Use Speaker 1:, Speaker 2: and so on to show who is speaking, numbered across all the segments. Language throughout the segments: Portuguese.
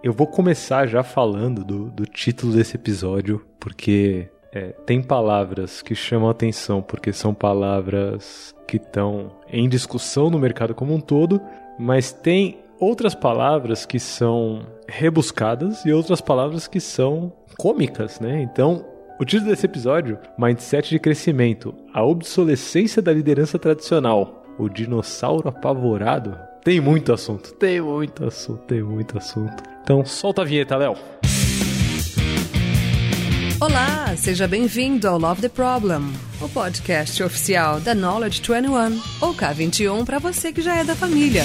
Speaker 1: Eu vou começar já falando do, do título desse episódio, porque é, tem palavras que chamam atenção, porque são palavras que estão em discussão no mercado como um todo, mas tem outras palavras que são rebuscadas e outras palavras que são cômicas, né? Então, o título desse episódio, Mindset de Crescimento, a obsolescência da liderança tradicional, o dinossauro apavorado, tem muito assunto, tem muito assunto, tem muito assunto. Então solta a vinheta, Léo.
Speaker 2: Olá, seja bem-vindo ao Love the Problem, o podcast oficial da Knowledge 21, ou K21 para você que já é da família.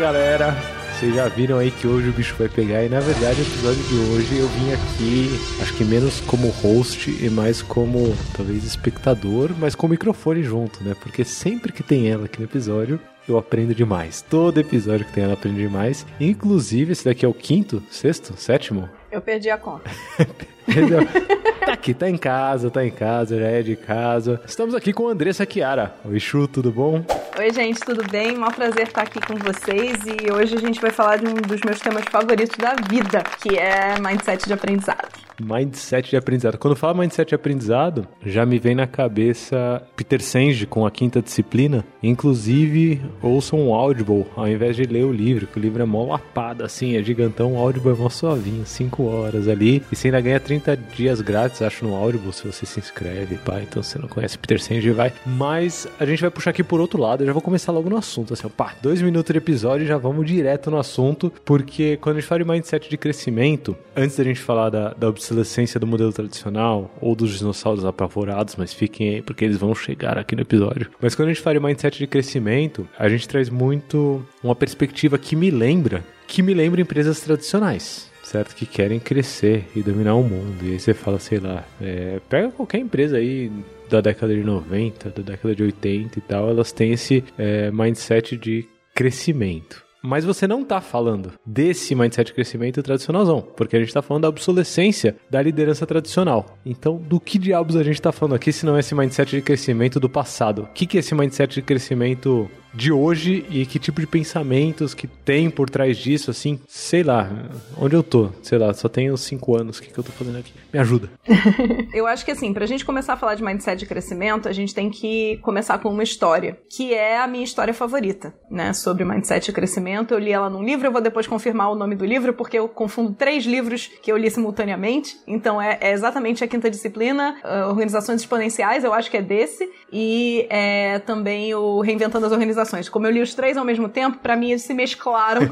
Speaker 1: Galera, vocês já viram aí que hoje o bicho vai pegar e na verdade o episódio de hoje eu vim aqui, acho que menos como host e mais como talvez espectador, mas com o microfone junto, né? Porque sempre que tem ela aqui no episódio, eu aprendo demais. Todo episódio que tem ela aprende demais. Inclusive, esse daqui é o quinto, sexto, sétimo?
Speaker 3: Eu perdi a conta.
Speaker 1: tá aqui, tá em casa, tá em casa, já é de casa. Estamos aqui com a Andressa Chiara. Oi, Chu, tudo bom?
Speaker 3: Oi, gente, tudo bem? Um prazer estar aqui com vocês e hoje a gente vai falar de um dos meus temas favoritos da vida, que é mindset de aprendizado.
Speaker 1: Mindset de aprendizado. Quando fala mindset de aprendizado, já me vem na cabeça Peter Senge com a quinta disciplina. Inclusive, ouçam um Audible ao invés de ler o livro, que o livro é mó lapada, assim, é gigantão. O Audible é mó suavinho, 5 horas ali. E você ainda ganha 30 dias grátis, acho, no Audible, se você se inscreve, pá. Então, se você não conhece Peter Senge, vai. Mas a gente vai puxar aqui por outro lado. Eu já vou começar logo no assunto, assim, pá, dois minutos de episódio e já vamos direto no assunto, porque quando a gente fala de mindset de crescimento, antes da gente falar da, da obsolescência do modelo tradicional ou dos dinossauros apavorados, mas fiquem aí porque eles vão chegar aqui no episódio. Mas quando a gente fala de mindset de crescimento, a gente traz muito uma perspectiva que me lembra, que me lembra empresas tradicionais certo? Que querem crescer e dominar o mundo. E aí você fala, sei lá, é, pega qualquer empresa aí da década de 90, da década de 80 e tal, elas têm esse é, mindset de crescimento. Mas você não está falando desse mindset de crescimento tradicionalzão, porque a gente está falando da obsolescência da liderança tradicional. Então, do que diabos a gente está falando aqui se não é esse mindset de crescimento do passado? O que, que é esse mindset de crescimento de hoje e que tipo de pensamentos que tem por trás disso, assim, sei lá, onde eu tô, sei lá, só tenho cinco anos, o que, que eu tô fazendo aqui? Me ajuda.
Speaker 3: eu acho que assim, pra gente começar a falar de mindset de crescimento, a gente tem que começar com uma história, que é a minha história favorita, né, sobre mindset de crescimento. Eu li ela num livro, eu vou depois confirmar o nome do livro, porque eu confundo três livros que eu li simultaneamente, então é, é exatamente a quinta disciplina, uh, Organizações Exponenciais, eu acho que é desse, e é também o Reinventando as Organizações Como eu li os três ao mesmo tempo, para mim eles se mesclaram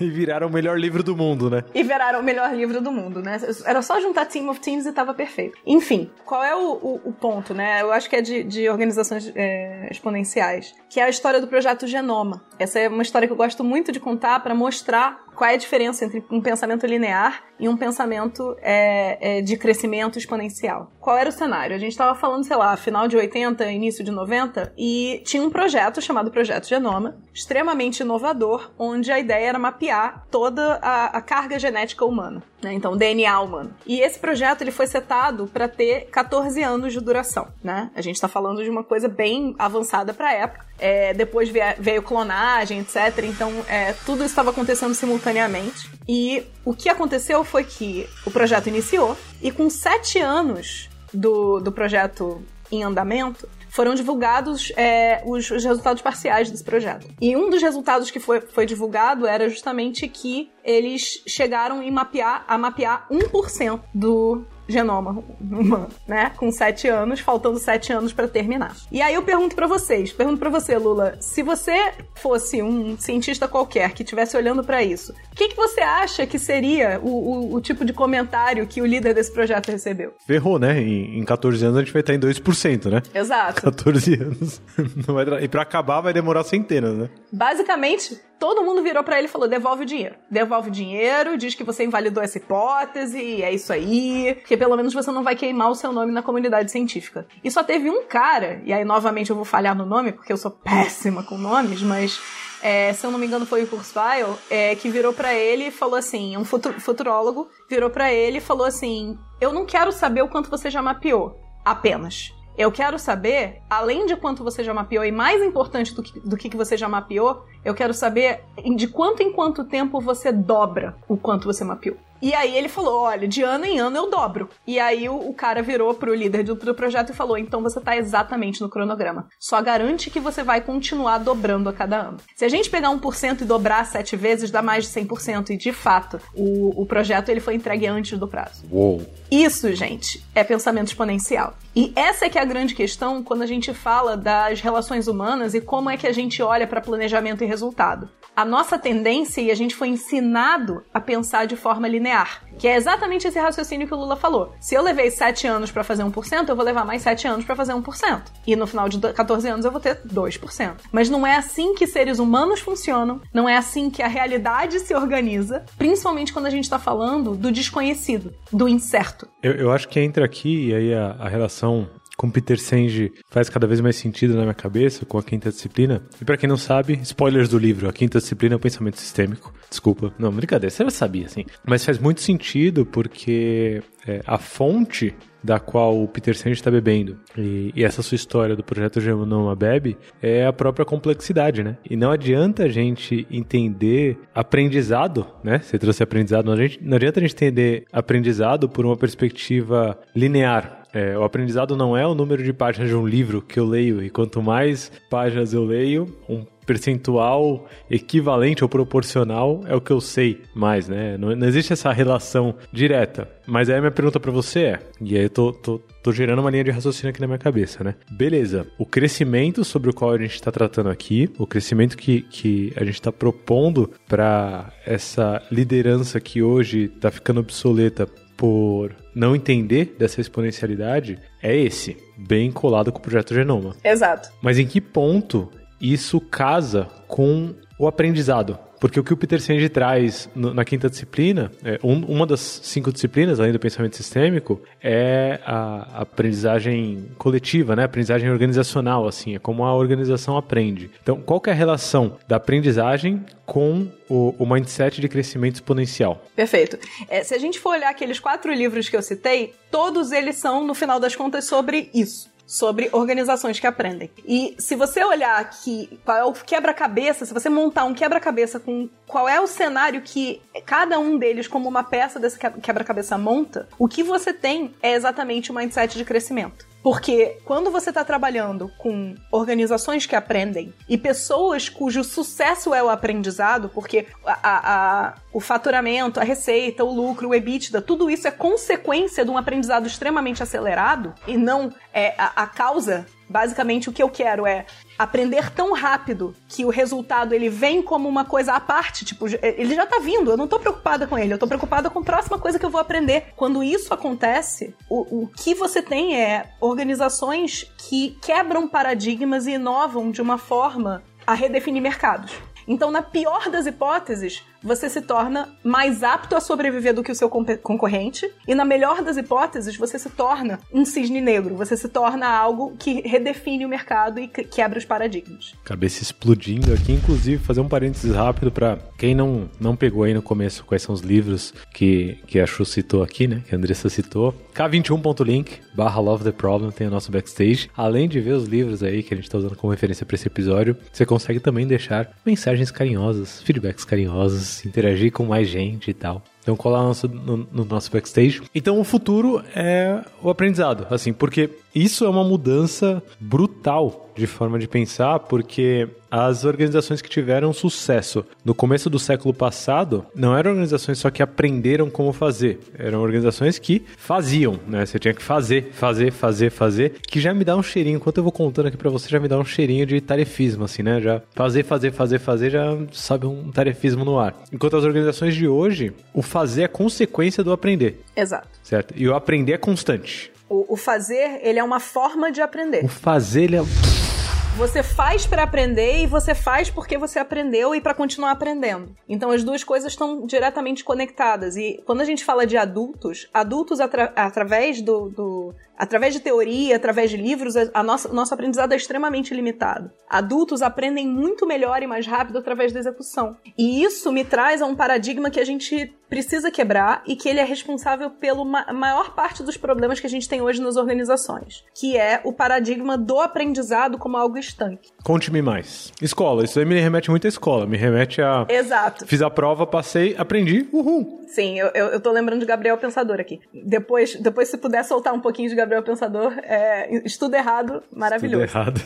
Speaker 1: e viraram o melhor livro do mundo, né?
Speaker 3: E viraram o melhor livro do mundo, né? Era só juntar Team of Teams e tava perfeito. Enfim, qual é o, o, o ponto, né? Eu acho que é de, de organizações é, exponenciais, que é a história do projeto Genoma. Essa é uma história que eu gosto muito de contar para mostrar qual é a diferença entre um pensamento linear e um pensamento é, é, de crescimento exponencial. Qual era o cenário? A gente estava falando, sei lá, final de 80, início de 90, e tinha um projeto chamado Projeto Genoma, extremamente inovador, onde a ideia era mapear toda a, a carga genética humana, né? então DNA humano. E esse projeto ele foi setado para ter 14 anos de duração. Né? A gente está falando de uma coisa bem avançada para a época. É, depois veio clonagem, etc. Então, é, tudo estava acontecendo simultaneamente. E o que aconteceu foi que o projeto iniciou e com sete anos do, do projeto em andamento, foram divulgados é, os, os, resultados parciais desse projeto. E um dos resultados que foi, foi divulgado era justamente que eles chegaram em mapear, a mapear 1% do genoma humano, né? Com sete anos, faltando sete anos para terminar. E aí eu pergunto para vocês, pergunto para você, Lula, se você fosse um cientista qualquer que estivesse olhando para isso, o que, que você acha que seria o, o, o, tipo de comentário que o líder desse projeto recebeu?
Speaker 1: Ferrou, né? Em, em 14 anos a gente vai estar em 2%, né?
Speaker 3: Exato.
Speaker 1: 14 anos. E para acabar vai demorar centenas, né?
Speaker 3: Basicamente, todo mundo virou para ele e falou: devolve o dinheiro. Devolve o dinheiro, diz que você invalidou essa hipótese, é isso aí, porque pelo menos você não vai queimar o seu nome na comunidade científica. E só teve um cara, e aí novamente eu vou falhar no nome, porque eu sou péssima com nomes, mas é, se eu não me engano foi o Kurzweil, é, que virou para ele e falou assim, um futurólogo virou para ele e falou assim, eu não quero saber o quanto você já mapeou, apenas. Eu quero saber, além de quanto você já mapeou, e mais importante do que, do que você já mapeou, eu quero saber de quanto em quanto tempo você dobra o quanto você mapeou. E aí ele falou: olha, de ano em ano eu dobro. E aí o, o cara virou pro líder do, do, projeto e falou: então você tá exatamente no cronograma. Só garante que você vai continuar dobrando a cada ano. Se a gente pegar 1% e dobrar sete vezes, dá mais de 100%. E de fato, o, o projeto ele foi entregue antes do prazo.
Speaker 1: Uou!
Speaker 3: Isso, gente, é pensamento exponencial. E essa é que é a grande questão quando a gente fala das relações humanas e como é que a gente olha para planejamento e resultado. A nossa tendência, e a gente foi ensinado a pensar de forma linear, que é exatamente esse raciocínio que o Lula falou. Se eu levei 7 anos para fazer 1%, eu vou levar mais 7 anos para fazer 1%. E no final de 14 anos eu vou ter 2%. Mas não é assim que seres humanos funcionam, não é assim que a realidade se organiza, principalmente quando a gente está falando do desconhecido, do incerto.
Speaker 1: Eu, eu acho que entra aqui, e aí a, a relação com Peter Senge faz cada vez mais sentido na minha cabeça com a quinta disciplina. E para quem não sabe, spoilers do livro, a quinta disciplina é o pensamento sistêmico. Desculpa, não, brincadeira, você já sabia, assim. Mas faz muito sentido porque é, a fonte da qual o Peter Senge está bebendo. E, e, essa sua história do projeto Genoma Bebe é a própria complexidade, né? E não adianta a gente entender aprendizado, né? Você trouxe aprendizado, não, não adianta a gente entender aprendizado por uma perspectiva linear, é, o aprendizado não é o número de páginas de um livro que eu leio, e quanto mais páginas eu leio, um percentual equivalente ou proporcional é o que eu sei mais, né? Não, não existe essa relação direta. Mas aí a minha pergunta para você é, e aí eu tô, tô, tô gerando uma linha de raciocínio aqui na minha cabeça, né? Beleza, o crescimento sobre o qual a gente está tratando aqui, o crescimento que, que a gente está propondo para essa liderança que hoje está ficando obsoleta por não entender dessa exponencialidade é esse, bem colado com o projeto Genoma.
Speaker 3: Exato.
Speaker 1: Mas em que ponto isso casa com o aprendizado? Porque o que o Peter Senge traz na quinta disciplina, é, um, uma das cinco disciplinas, além do pensamento sistêmico, é a aprendizagem coletiva, né? A aprendizagem organizacional, assim, é como a organização aprende. Então, qual que é a relação da aprendizagem com o, o mindset de crescimento exponencial?
Speaker 3: Perfeito. É, se a gente for olhar aqueles quatro livros que eu citei, todos eles são, no final das contas, sobre isso sobre organizações que aprendem. E se você olhar aqui qual é o quebra-cabeça, se você montar um quebra-cabeça com qual é o cenário que cada um deles, como uma peça desse quebra-cabeça, monta, o que você tem é exatamente o mindset de crescimento. Porque quando você está trabalhando com organizações que aprendem e pessoas cujo sucesso é o aprendizado, porque a, a, a, o faturamento, a receita, o lucro, o EBITDA, tudo isso é consequência de um aprendizado extremamente acelerado e não é a, a causa Basicamente, o que eu quero é aprender tão rápido que o resultado ele vem como uma coisa à parte, tipo, ele já tá vindo, eu não tô preocupada com ele, eu tô preocupada com a próxima coisa que eu vou aprender. Quando isso acontece, o, o que você tem é organizações que quebram paradigmas e inovam de uma forma a redefinir mercados. Então, na pior das hipóteses, você se torna mais apto a sobreviver do que o seu concorrente, e na melhor das hipóteses, você se torna um cisne negro, você se torna algo que redefine o mercado e quebra os paradigmas.
Speaker 1: Cabeça explodindo aqui, inclusive, fazer um parênteses rápido para quem não, não pegou aí no começo quais são os livros que, que a Chu citou aqui, né? Que a Andressa citou. K21.link barra Love the Problem tem o nosso backstage. Além de ver os livros aí que a gente está usando como referência para esse episódio, você consegue também deixar mensagens carinhosas, feedbacks carinhosos interagir com mais gente e tal. Então colar no nosso, no, no, nosso backstage. Então o futuro é o aprendizado, assim, porque isso é uma mudança brutal de forma de pensar, porque as organizações que tiveram sucesso no começo do século passado não eram organizações só que aprenderam como fazer, eram organizações que faziam, né? Você tinha que fazer, fazer, fazer, fazer, que já me dá um cheirinho, enquanto eu vou contando aqui para você, já me dá um cheirinho de tarefismo, assim, né? Já fazer, fazer, fazer, fazer, já sabe um tarefismo no ar. Enquanto as organizações de hoje, o fazer é consequência do aprender.
Speaker 3: Exato.
Speaker 1: Certo? E o aprender é constante.
Speaker 3: O, o fazer, ele é uma forma de aprender.
Speaker 1: O fazer, ele é
Speaker 3: Você faz para aprender e você faz porque você aprendeu e para continuar aprendendo. Então as duas coisas estão diretamente conectadas. E quando a gente fala de adultos, adultos atra através do, do através de teoria, através de livros, a nossa, nosso aprendizado é extremamente limitado. Adultos aprendem muito melhor e mais rápido através da execução. E isso me traz a um paradigma que a gente precisa quebrar e que ele é responsável pela ma maior parte dos problemas que a gente tem hoje nas organizações, que é o paradigma do aprendizado como algo estanque.
Speaker 1: Conte-me mais. Escola, isso aí me remete muito à escola, me remete a...
Speaker 3: Exato.
Speaker 1: Fiz a prova, passei, aprendi, uhul.
Speaker 3: Sim, eu, eu, eu tô lembrando de Gabriel Pensador aqui. Depois, depois se puder soltar um pouquinho de Gabriel Pensador, é, estudo errado, maravilhoso.
Speaker 1: Estudo errado.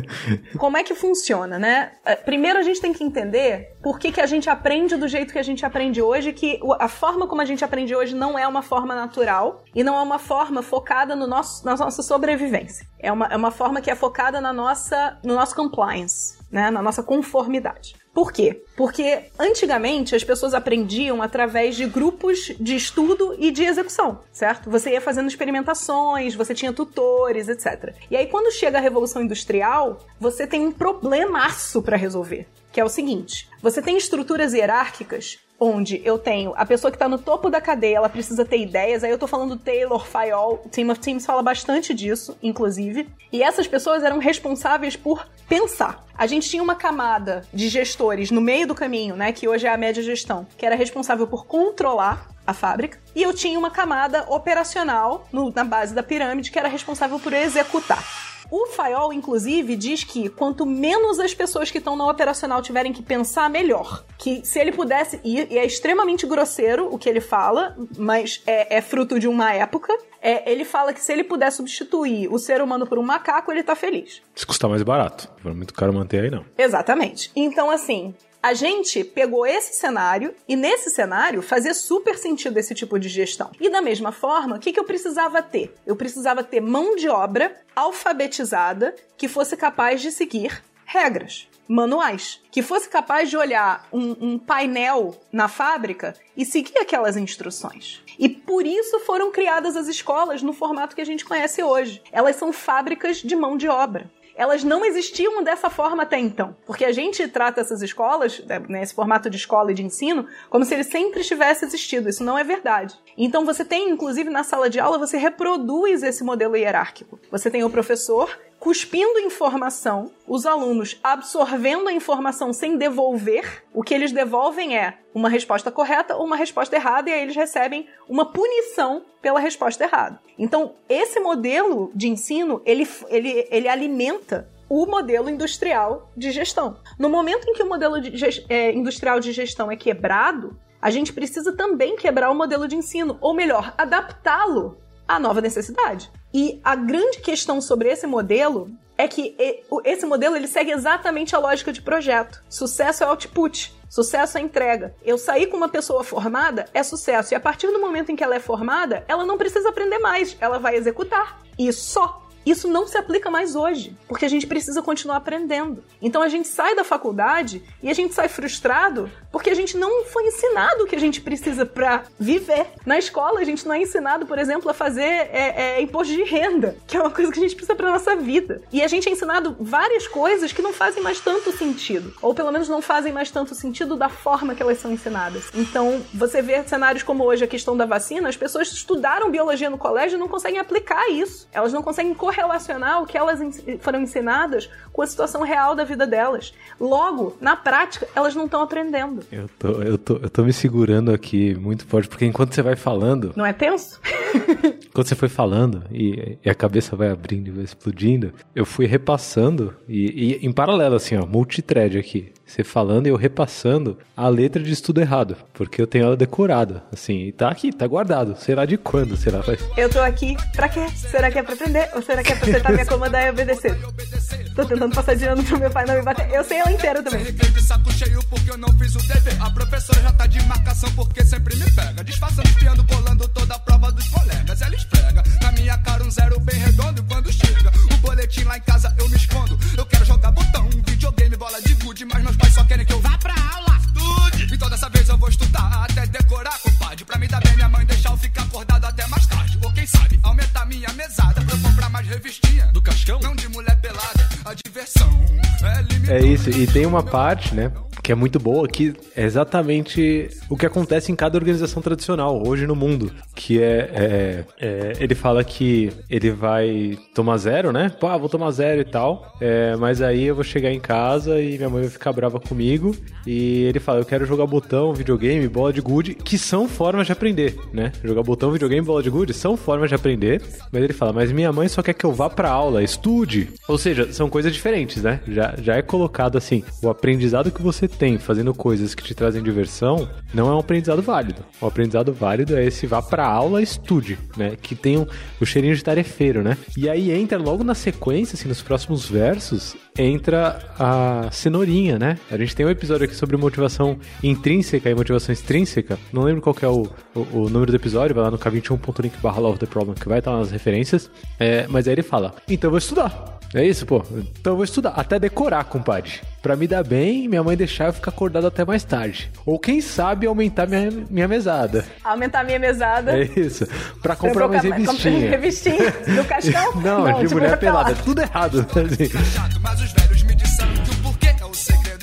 Speaker 3: Como é que funciona, né? É, primeiro a gente tem que entender por que, que a gente aprende do jeito que a gente aprende hoje, que a forma como a gente aprende hoje não é uma forma natural e não é uma forma focada no nosso, na nossa sobrevivência. É uma, é uma forma que é focada na nossa, no nosso compliance, né? na nossa conformidade. Por quê? Porque antigamente as pessoas aprendiam através de grupos de estudo e de execução, certo? Você ia fazendo experimentações, você tinha tutores, etc. E aí quando chega a Revolução Industrial, você tem um problemaço para resolver, que é o seguinte: você tem estruturas hierárquicas onde eu tenho a pessoa que está no topo da cadeia, ela precisa ter ideias. Aí eu tô falando Taylor, Fayol, Team of Teams fala bastante disso, inclusive. E essas pessoas eram responsáveis por pensar. A gente tinha uma camada de gestores no meio do caminho, né, que hoje é a média gestão, que era responsável por controlar a fábrica, e eu tinha uma camada operacional no, na base da pirâmide que era responsável por executar. O Fayol, inclusive, diz que quanto menos as pessoas que estão no operacional tiverem que pensar, melhor. Que se ele pudesse, e é extremamente grosseiro o que ele fala, mas é, é fruto de uma época, é, ele fala que se ele puder substituir o ser humano por um macaco, ele tá feliz.
Speaker 1: Se custar mais barato. For muito caro manter aí, não.
Speaker 3: Exatamente. Então, assim, a gente pegou esse cenário e nesse cenário fazia super sentido esse tipo de gestão. E da mesma forma, o que, que eu precisava ter? Eu precisava ter mão de obra alfabetizada que fosse capaz de seguir regras manuais, que fosse capaz de olhar um, um, painel na fábrica e seguir aquelas instruções. E por isso foram criadas as escolas no formato que a gente conhece hoje. Elas são fábricas de mão de obra elas não existiam dessa forma até então. Porque a gente trata essas escolas, né, esse formato de escola e de ensino, como se ele sempre tivesse existido. Isso não é verdade. Então você tem, inclusive, na sala de aula, você reproduz esse modelo hierárquico. Você tem o professor cuspindo informação, os alunos absorvendo a informação sem devolver. O que eles devolvem é uma resposta correta ou uma resposta errada, e aí eles recebem uma punição pela resposta errada. Então, esse modelo de ensino, ele, ele, ele alimenta o modelo industrial de gestão. No momento em que o modelo de, é, industrial de gestão é quebrado, a gente precisa também quebrar o modelo de ensino, ou melhor, adaptá-lo à nova necessidade. E a grande questão sobre esse modelo é que esse modelo ele segue exatamente a lógica de projeto. Sucesso é output, sucesso é entrega. Eu sair com uma pessoa formada é sucesso e a partir do momento em que ela é formada, ela não precisa aprender mais, ela vai executar. E só isso não se aplica mais hoje, porque a gente precisa continuar aprendendo. Então a gente sai da faculdade e a gente sai frustrado porque a gente não foi ensinado o que a gente precisa para viver. Na escola a gente não é ensinado, por exemplo, a fazer é, é, imposto de renda, que é uma coisa que a gente precisa para nossa vida. E a gente é ensinado várias coisas que não fazem mais tanto sentido, ou pelo menos não fazem mais tanto sentido da forma que elas são ensinadas. Então você vê cenários como hoje a questão da vacina, as pessoas estudaram biologia no colégio e não conseguem aplicar isso. Elas não conseguem correr correlacionar o que elas foram ensinadas com a situação real da vida delas. Logo, na prática, elas não estão aprendendo.
Speaker 1: Eu tô, eu, tô, eu tô me segurando aqui muito forte, porque enquanto você vai falando.
Speaker 3: Não é tenso?
Speaker 1: quando você foi falando e, e, a cabeça vai abrindo e vai explodindo, eu fui repassando e, e em paralelo, assim, ó, multithread aqui você falando e eu repassando a letra de estudo errado, porque eu tenho ela decorada, assim, e tá aqui, tá guardado. Será de quando? Será?
Speaker 3: Eu tô aqui pra quê? Será que é pra aprender? Ou será que é pra sentar me acomodar e obedecer? Tô tentando passar de ano pro meu pai não me bater. Eu sei ela inteira também. de saco cheio porque eu não fiz o dever. A professora já tá de marcação porque sempre me pega. Disfarçando, espiando, colando toda a prova dos colegas. Ela esfrega na minha cara um zero bem redondo. E quando chega o boletim lá em casa eu me escondo. Eu quero jogar botão, videogame, bola de gude, mas meus pais só querem que eu vá pra aula. Estude! Então dessa vez eu vou estudar até decorar, compadre. Pra me dar bem, minha mãe deixar eu ficar acordado até mais tarde. Ou quem sabe, aumentar minha mesada pra eu comprar mais revistinha. Do Cascão? Não de mulher
Speaker 1: é isso, e tem uma parte, né? Que é muito boa, que é exatamente o que acontece em cada organização tradicional hoje no mundo. Que é, é, é ele fala que ele vai tomar zero, né? Pô, ah, vou tomar zero e tal. É, mas aí eu vou chegar em casa e minha mãe vai ficar brava comigo. E ele fala: Eu quero jogar botão, videogame, bola de gude, que são formas de aprender, né? Jogar botão, videogame, bola de gude são formas de aprender. Mas ele fala: Mas minha mãe só quer que eu vá pra aula, estude. Ou seja, são coisas diferentes, né? Já, já é colocado assim: o aprendizado que você tem fazendo coisas que te trazem diversão, não é um aprendizado válido. O aprendizado válido é esse vá pra aula estude, né? Que tem um, o cheirinho de tarefeiro, né? E aí entra logo na sequência, assim, nos próximos versos, entra a cenourinha, né? A gente tem um episódio aqui sobre motivação intrínseca e motivação extrínseca. Não lembro qual é o, o, o, número do episódio, vai lá no k21.link barra love the problem, que vai estar nas referências. É, mas aí ele fala, então eu vou estudar. É isso, pô. Então eu vou estudar. Até decorar, compadre. Pra me dar bem, minha mãe deixar eu ficar acordado até mais tarde. Ou quem sabe aumentar minha, minha mesada.
Speaker 3: Aumentar minha mesada.
Speaker 1: É isso. Pra comprar mais revistinha.
Speaker 3: revistinha do Cascão?
Speaker 1: Não, Não de tipo mulher pelada. pelada. Tudo errado. Mas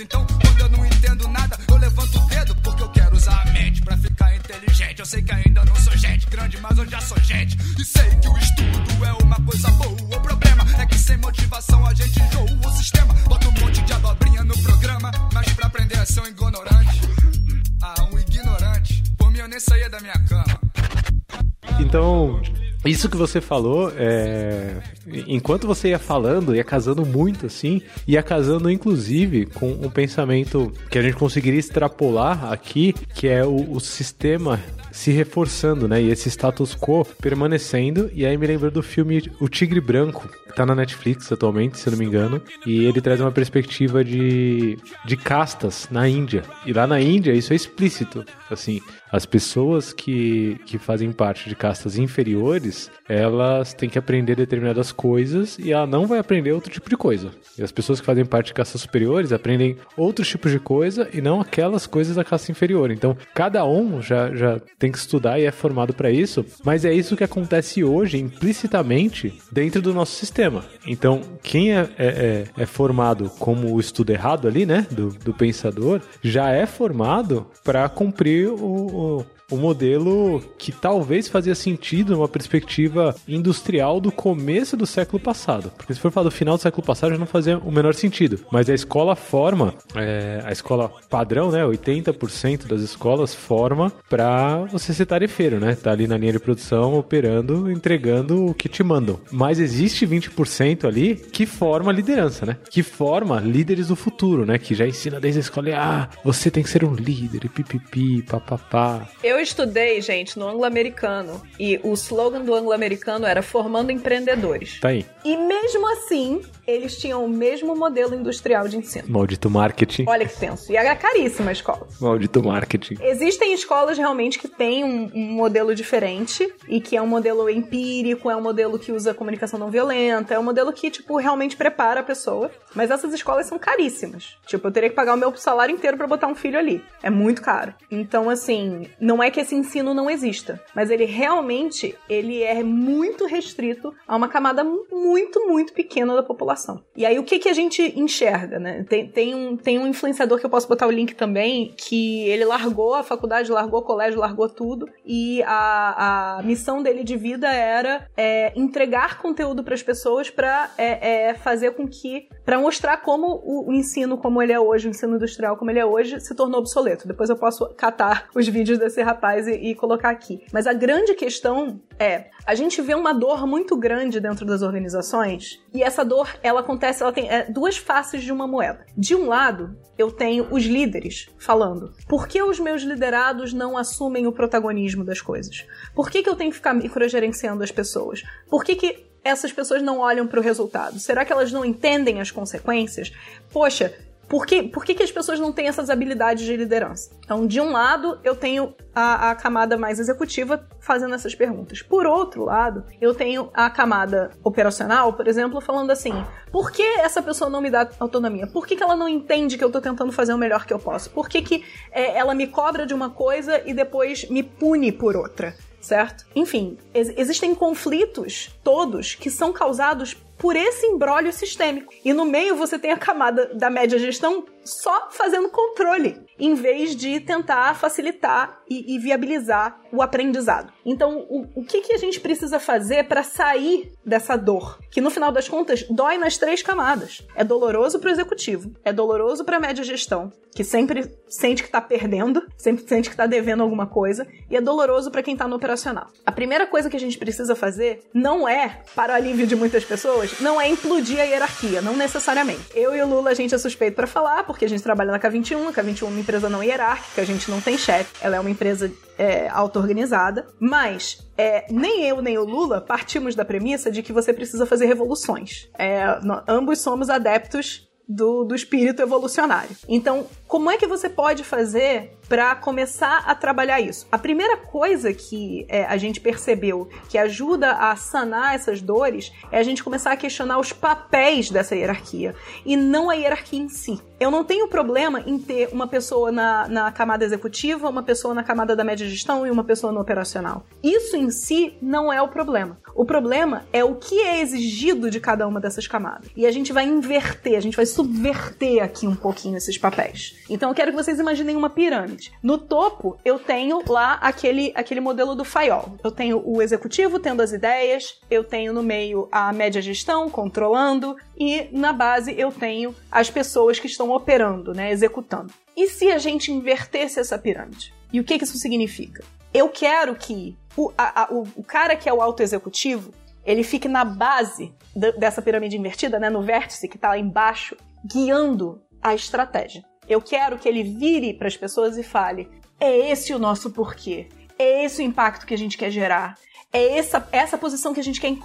Speaker 1: Então, quando eu não entendo nada, eu levanto o dedo porque eu quero usar a mente pra ficar inteligente. Eu sei que ainda não sou gente grande, mas eu já sou gente. E sei que o estudo é uma coisa boa. O problema é que sem motivação a gente enjoa o sistema. Bota um monte de abobrinha no programa, mas pra aprender a ser um ignorante. Ah, um ignorante. Por mim eu nem saía da minha cama. Então, isso que você falou, é... enquanto você ia falando, ia casando muito assim, ia casando inclusive com um pensamento que a gente conseguiria extrapolar aqui, que é o, o sistema se reforçando, né? E esse status quo permanecendo. E aí me lembrou do filme O Tigre Branco, que tá na Netflix atualmente, se não me engano. E ele traz uma perspectiva de, de castas na Índia. E lá na Índia isso é explícito. Assim, as pessoas que, que fazem parte de castas inferiores, elas têm que aprender determinadas coisas e ela não vai aprender outro tipo de coisa. E as pessoas que fazem parte de castas superiores aprendem outros tipos de coisa e não aquelas coisas da casta inferior. Então, cada um já, já tem que estudar e é formado para isso, mas é isso que acontece hoje implicitamente dentro do nosso sistema. Então, quem é, é, é, é formado como o estudo errado ali, né, do, do pensador, já é formado para cumprir o o, o modelo que talvez fazia sentido numa perspectiva industrial do começo do século passado. Porque se for falar do final do século passado, já não fazia o menor sentido. Mas a escola forma, é, a escola padrão, né? 80% das escolas forma para você ser tarefeiro, né? Tá ali na linha de produção, operando, entregando o que te mandam. Mas existe 20% ali que forma liderança, né? Que forma líderes do futuro, né? Que já ensina desde a escola, ah, você tem que ser um líder, pipipi, papapá.
Speaker 3: Eu estudei, gente, no anglo-americano. E o slogan do anglo-americano era formando empreendedores.
Speaker 1: Tá aí.
Speaker 3: E mesmo assim, eles tinham o mesmo modelo industrial de ensino.
Speaker 1: Maldito marketing.
Speaker 3: Olha que tenso. E era caríssima a escola.
Speaker 1: Maldito marketing.
Speaker 3: Existem escolas realmente que têm um, um, modelo diferente e que é um modelo empírico, é um modelo que usa comunicação não violenta, é um modelo que, tipo, realmente prepara a pessoa. Mas essas escolas são caríssimas. Tipo, eu teria que pagar o meu salário inteiro para botar um filho ali. É muito caro. Então, assim, não é que esse ensino não exista, mas ele realmente ele é muito restrito a uma camada muito, muito pequena da população população. E aí o que, que a gente enxerga, né? Tem, tem, um, tem um influenciador que eu posso botar o link também, que ele largou a faculdade, largou o colégio, largou tudo, e a, a missão dele de vida era é, entregar conteúdo para as pessoas para é, é, fazer com que. Para mostrar como o, ensino como ele é hoje, o ensino industrial como ele é hoje, se tornou obsoleto. Depois eu posso catar os vídeos desse rapaz e, e colocar aqui. Mas a grande questão é: a gente vê uma dor muito grande dentro das organizações, e essa dor ela acontece, ela tem é, duas faces de uma moeda. De um lado, eu tenho os líderes falando: por que os meus liderados não assumem o protagonismo das coisas? Por que, que eu tenho que ficar microgerenciando as pessoas? Por que, que essas pessoas não olham para o resultado? Será que elas não entendem as consequências? Poxa, por, que, por que, que as pessoas não têm essas habilidades de liderança? Então, de um lado, eu tenho a, a, camada mais executiva fazendo essas perguntas. Por outro lado, eu tenho a camada operacional, por exemplo, falando assim: por que essa pessoa não me dá autonomia? Por que, que ela não entende que eu estou tentando fazer o melhor que eu posso? Por que, que é, ela me cobra de uma coisa e depois me pune por outra? Certo? Enfim, ex existem conflitos todos que são causados por esse embrólio sistêmico. E no meio você tem a camada da média gestão só fazendo controle, em vez de tentar facilitar e, e viabilizar o aprendizado. Então, o, o que, que a gente precisa fazer para sair dessa dor? Que no final das contas dói nas três camadas. É doloroso para o executivo, é doloroso para a média gestão, que sempre sente que está perdendo, sempre sente que está devendo alguma coisa, e é doloroso para quem está no operacional. A primeira coisa que a gente precisa fazer não é, para o alívio de muitas pessoas, não é implodir a hierarquia, não necessariamente. Eu e o Lula, a gente é suspeito para falar, porque a gente trabalha na K21, a K21 é uma empresa não hierárquica, a gente não tem chefe, ela é uma empresa é, auto-organizada, mas é, nem eu nem o Lula partimos da premissa de que você precisa fazer revoluções. É, ambos somos adeptos do, do espírito evolucionário. Então, como é que você pode fazer para começar a trabalhar isso? A primeira coisa que é, a gente percebeu que ajuda a sanar essas dores é a gente começar a questionar os papéis dessa hierarquia e não a hierarquia em si. Eu não tenho problema em ter uma pessoa na, na camada executiva, uma pessoa na camada da média gestão e uma pessoa no operacional. Isso em si não é o problema. O problema é o que é exigido de cada uma dessas camadas. E a gente vai inverter, a gente vai subverter aqui um pouquinho esses papéis. Então eu quero que vocês imaginem uma pirâmide. No topo, eu tenho lá aquele, aquele modelo do FAIOL. Eu tenho o executivo tendo as ideias, eu tenho no meio a média gestão controlando e na base eu tenho as pessoas que estão operando, né, executando. E se a gente invertesse essa pirâmide? E o que, que isso significa? Eu quero que o, a, a, o, o cara que é o auto executivo ele fique na base dessa pirâmide invertida, né, no vértice que está lá embaixo, guiando a estratégia. Eu quero que ele vire para as pessoas e fale: é esse o nosso porquê, é esse o impacto que a gente quer gerar, é essa, essa posição que a gente quer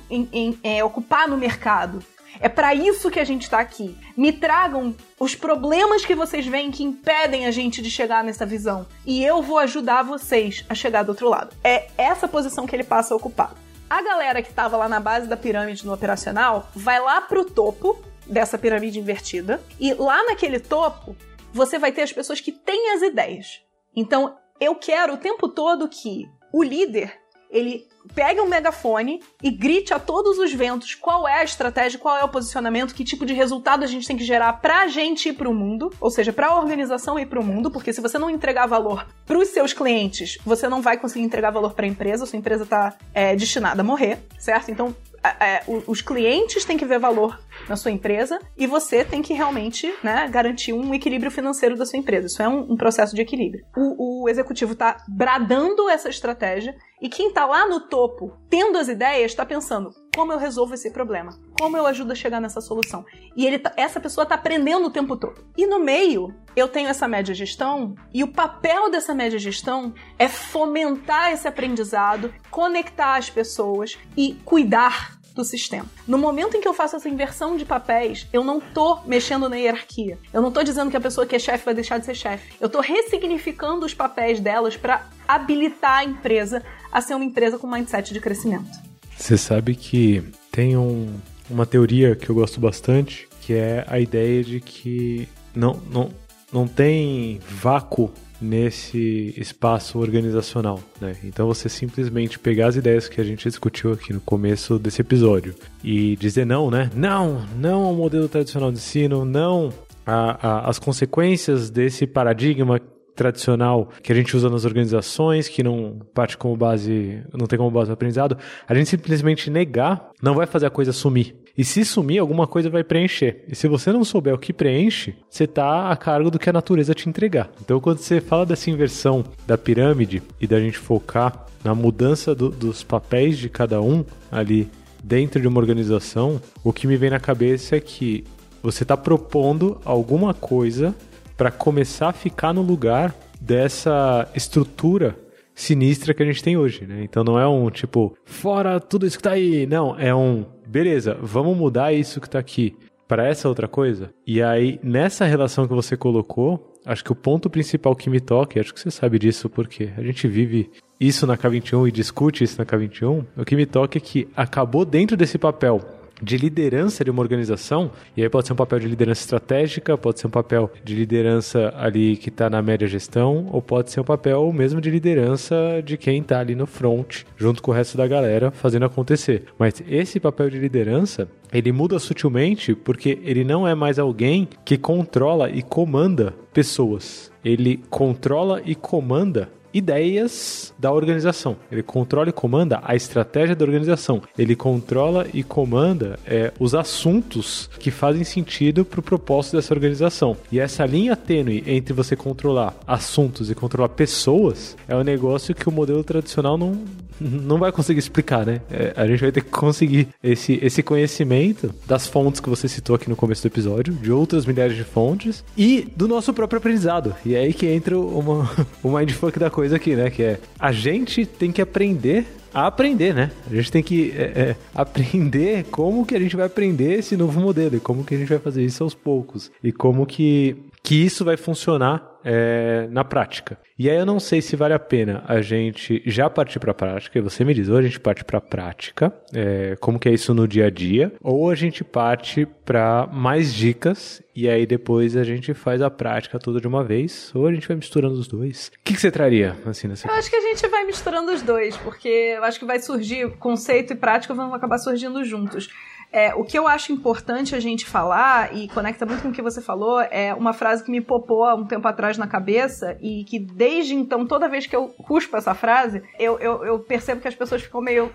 Speaker 3: é, ocupar no mercado. É para isso que a gente está aqui. Me tragam os problemas que vocês veem que impedem a gente de chegar nessa visão. E eu vou ajudar vocês a chegar do outro lado. É essa posição que ele passa a ocupar. A galera que estava lá na base da pirâmide no operacional vai lá pro topo dessa pirâmide invertida e lá naquele topo você vai ter as pessoas que têm as ideias. Então, eu quero o tempo todo que o líder ele pegue um megafone e grite a todos os ventos qual é a estratégia, qual é o posicionamento, que tipo de resultado a gente tem que gerar pra gente e pro mundo, ou seja, pra organização e pro mundo, porque se você não entregar valor pros seus clientes, você não vai conseguir entregar valor pra empresa, sua empresa tá é, destinada a morrer, certo? Então, é, os clientes têm que ver valor na sua empresa e você tem que realmente né, garantir um equilíbrio financeiro da sua empresa. Isso é um, um processo de equilíbrio. O, o executivo está bradando essa estratégia e quem está lá no topo, tendo as ideias, está pensando como eu resolvo esse problema, como eu ajudo a chegar nessa solução. E ele tá, essa pessoa está aprendendo o tempo todo. E no meio, eu tenho essa média gestão e o papel dessa média gestão é fomentar esse aprendizado, conectar as pessoas e cuidar do sistema. No momento em que eu faço essa inversão de papéis, eu não tô mexendo na hierarquia. Eu não tô dizendo que a pessoa que é chefe vai deixar de ser chefe. Eu tô ressignificando os papéis delas para habilitar a empresa a ser uma empresa com mindset de crescimento.
Speaker 1: Você sabe que tem um, uma teoria que eu gosto bastante, que é a ideia de que não, não, não tem vácuo nesse espaço organizacional, né? Então você simplesmente pegar as ideias que a gente discutiu aqui no começo desse episódio e dizer não, né? Não, não ao modelo tradicional de ensino, não a, a, as consequências desse paradigma tradicional que a gente usa nas organizações, que não parte como base, não tem como base o aprendizado, a gente simplesmente negar não vai fazer a coisa sumir. E se sumir, alguma coisa vai preencher. E se você não souber o que preenche, você está a cargo do que a natureza te entregar. Então, quando você fala dessa inversão da pirâmide e da gente focar na mudança do, dos papéis de cada um ali dentro de uma organização, o que me vem na cabeça é que você está propondo alguma coisa para começar a ficar no lugar dessa estrutura sinistra que a gente tem hoje, né? Então não é um tipo, fora tudo isso que tá aí. Não, é um, beleza, vamos mudar isso que tá aqui para essa outra coisa. E aí, nessa relação que você colocou, acho que o ponto principal que me toca, e acho que você sabe disso porque a gente vive isso na K21 e discute isso na K21, o que me toca é que acabou dentro desse papel de liderança de uma organização, e aí pode ser um papel de liderança estratégica, pode ser um papel de liderança ali que está na média gestão, ou pode ser um papel mesmo de liderança de quem está ali no front, junto com o resto da galera, fazendo acontecer. Mas esse papel de liderança, ele muda sutilmente porque ele não é mais alguém que controla e comanda pessoas. Ele controla e comanda ideias da organização. Ele controla e comanda a estratégia da organização. Ele controla e comanda é, os assuntos que fazem sentido para o propósito dessa organização. E essa linha tênue entre você controlar assuntos e controlar pessoas é um negócio que o modelo tradicional não, não vai conseguir explicar, né? É, a gente vai ter que conseguir esse, esse conhecimento das fontes que você citou aqui no começo do episódio, de outras milhares de fontes e do nosso próprio aprendizado. E é aí que entra uma, o mindfuck da coisa aqui, né? Que é a gente tem que aprender a aprender, né? A gente tem que é, é, aprender como que a gente vai aprender esse novo modelo e como que a gente vai fazer isso aos poucos e como que, que isso vai funcionar é, na prática. E aí eu não sei se vale a pena a gente já partir para a prática, e você me diz, ou a gente parte para a prática, é, como que é isso no dia a dia, ou a gente parte para mais dicas e aí depois a gente faz a prática toda de uma vez, ou a gente vai misturando os dois. O que, que você traria, assim, nessa
Speaker 3: Eu acho que a gente vai misturando os dois, porque eu acho que vai surgir, conceito e prática vão acabar surgindo juntos. É, o que eu acho importante a gente falar, e conecta muito com o que você falou, é uma frase que me popou há um tempo atrás na cabeça, e que desde então, toda vez que eu cuspo essa frase, eu, eu, eu percebo que as pessoas ficam meio.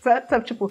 Speaker 3: Sabe, sabe tipo,